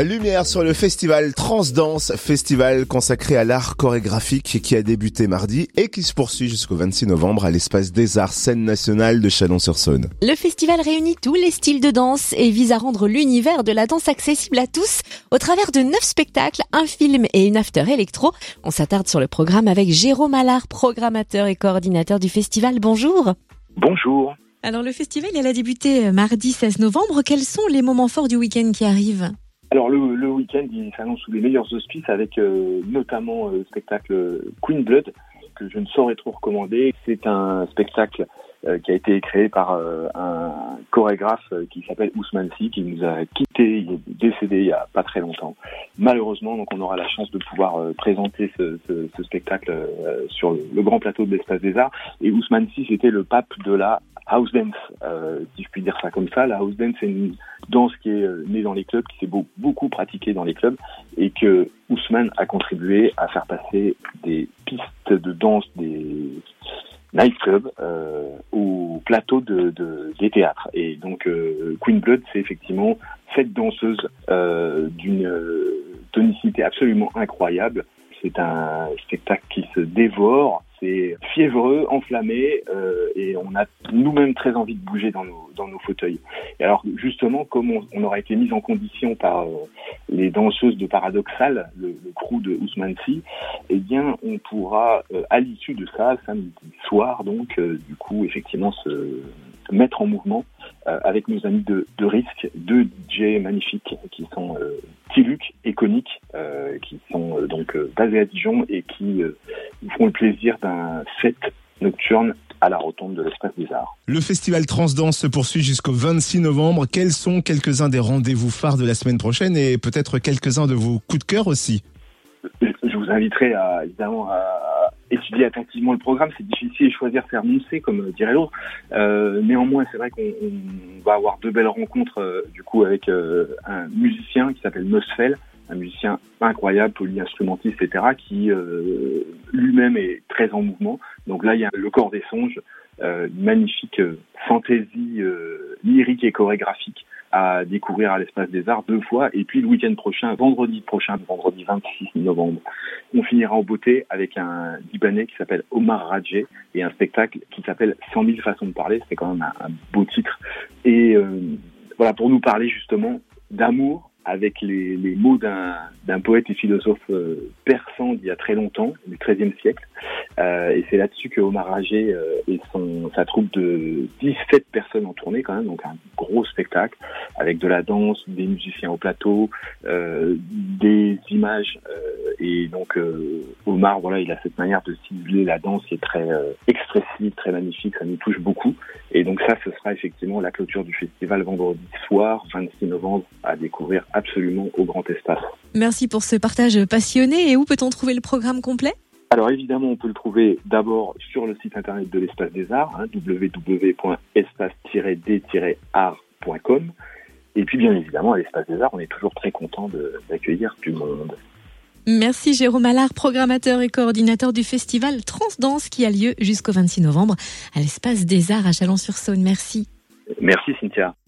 Lumière sur le festival Transdance, festival consacré à l'art chorégraphique qui a débuté mardi et qui se poursuit jusqu'au 26 novembre à l'espace des arts scène nationale de Chalon-sur-Saône. Le festival réunit tous les styles de danse et vise à rendre l'univers de la danse accessible à tous au travers de neuf spectacles, un film et une after électro. On s'attarde sur le programme avec Jérôme Allard, programmateur et coordinateur du festival. Bonjour. Bonjour. Alors le festival, il a débuté mardi 16 novembre. Quels sont les moments forts du week-end qui arrivent? Alors le, le week-end, il s'annonce sous les meilleurs auspices avec euh, notamment euh, le spectacle Queen Blood que je ne saurais trop recommander. C'est un spectacle euh, qui a été créé par un chorégraphe qui s'appelle Ousmane Si, qui nous a quitté, il est décédé il y a pas très longtemps. Malheureusement, donc on aura la chance de pouvoir présenter ce, ce, ce spectacle sur le, grand plateau de l'Espace des Arts. Et Ousmane Si, c'était le pape de la house dance, euh, si je puis dire ça comme ça. La house dance, c'est une danse qui est euh, née dans les clubs, qui s'est beaucoup pratiquée dans les clubs, et que Ousmane a contribué à faire passer des pistes de danse des nightclubs euh, au plateau de, de, des théâtres. Et donc euh, Queen Blood, c'est effectivement cette danseuse euh, d'une tonicité absolument incroyable. C'est un spectacle qui se dévore fiévreux, enflammé, euh, et on a nous-mêmes très envie de bouger dans nos, fauteuils. Et alors justement, comme on, aura été mis en condition par euh, les danseuses de Paradoxal, le, crew de Ousmane eh bien on pourra, euh, à l'issue de ça, samedi soir, donc du coup effectivement se mettre en mouvement avec nos amis de, de Risque, deux DJ magnifiques qui sont Tiluk et Conic, qui sont donc basés à Dijon et qui font le plaisir d'un fête nocturne à la rotonde de l'espace des arts. Le festival Transdance se poursuit jusqu'au 26 novembre. Quels sont quelques-uns des rendez-vous phares de la semaine prochaine et peut-être quelques-uns de vos coups de cœur aussi? Je vous inviterai à, évidemment à étudier attentivement le programme. C'est difficile de choisir faire moncer, comme dirait l'autre. Euh, néanmoins, c'est vrai qu'on va avoir deux belles rencontres euh, du coup avec euh, un musicien qui s'appelle Mosfel, un musicien incroyable, polyinstrumentiste, etc., qui euh, lui-même est très en mouvement. Donc là, il y a le corps des songes, euh, une magnifique euh, fantaisie euh, lyrique et chorégraphique à découvrir à l'espace des arts deux fois. Et puis le week-end prochain, vendredi prochain, vendredi 26 novembre, on finira en beauté avec un Libanais qui s'appelle Omar Radje et un spectacle qui s'appelle 100 000 façons de parler. C'est quand même un, un, beau titre. Et euh, voilà, pour nous parler justement d'amour, avec les, mots d'un poète et philosophe euh, persan d'il y a très longtemps, du XIIIe siècle. Euh, et c'est là-dessus que Omar Ragé euh, et son, sa troupe de 17 personnes en tournée quand même, donc un gros spectacle avec de la danse, des musiciens au plateau, euh, images. Euh, et donc Omar, voilà, il a cette manière de cibler la danse qui est très expressive, très magnifique, ça nous touche beaucoup. Et donc ça, ce sera effectivement la clôture du festival vendredi soir, 26 novembre, à découvrir absolument au grand espace. Merci pour ce partage passionné. Et où peut-on trouver le programme complet? Alors évidemment, on peut le trouver d'abord sur le site internet de l'Espace des Arts, hein, www.espace-d-art.com. Et puis bien évidemment, à l'Espace des Arts, on est toujours très content d'accueillir du monde. Merci Jérôme Allard, programmateur et coordinateur du festival Transdance qui a lieu jusqu'au 26 novembre à l'Espace des Arts à Chalon-sur-Saône. Merci. Merci Cynthia.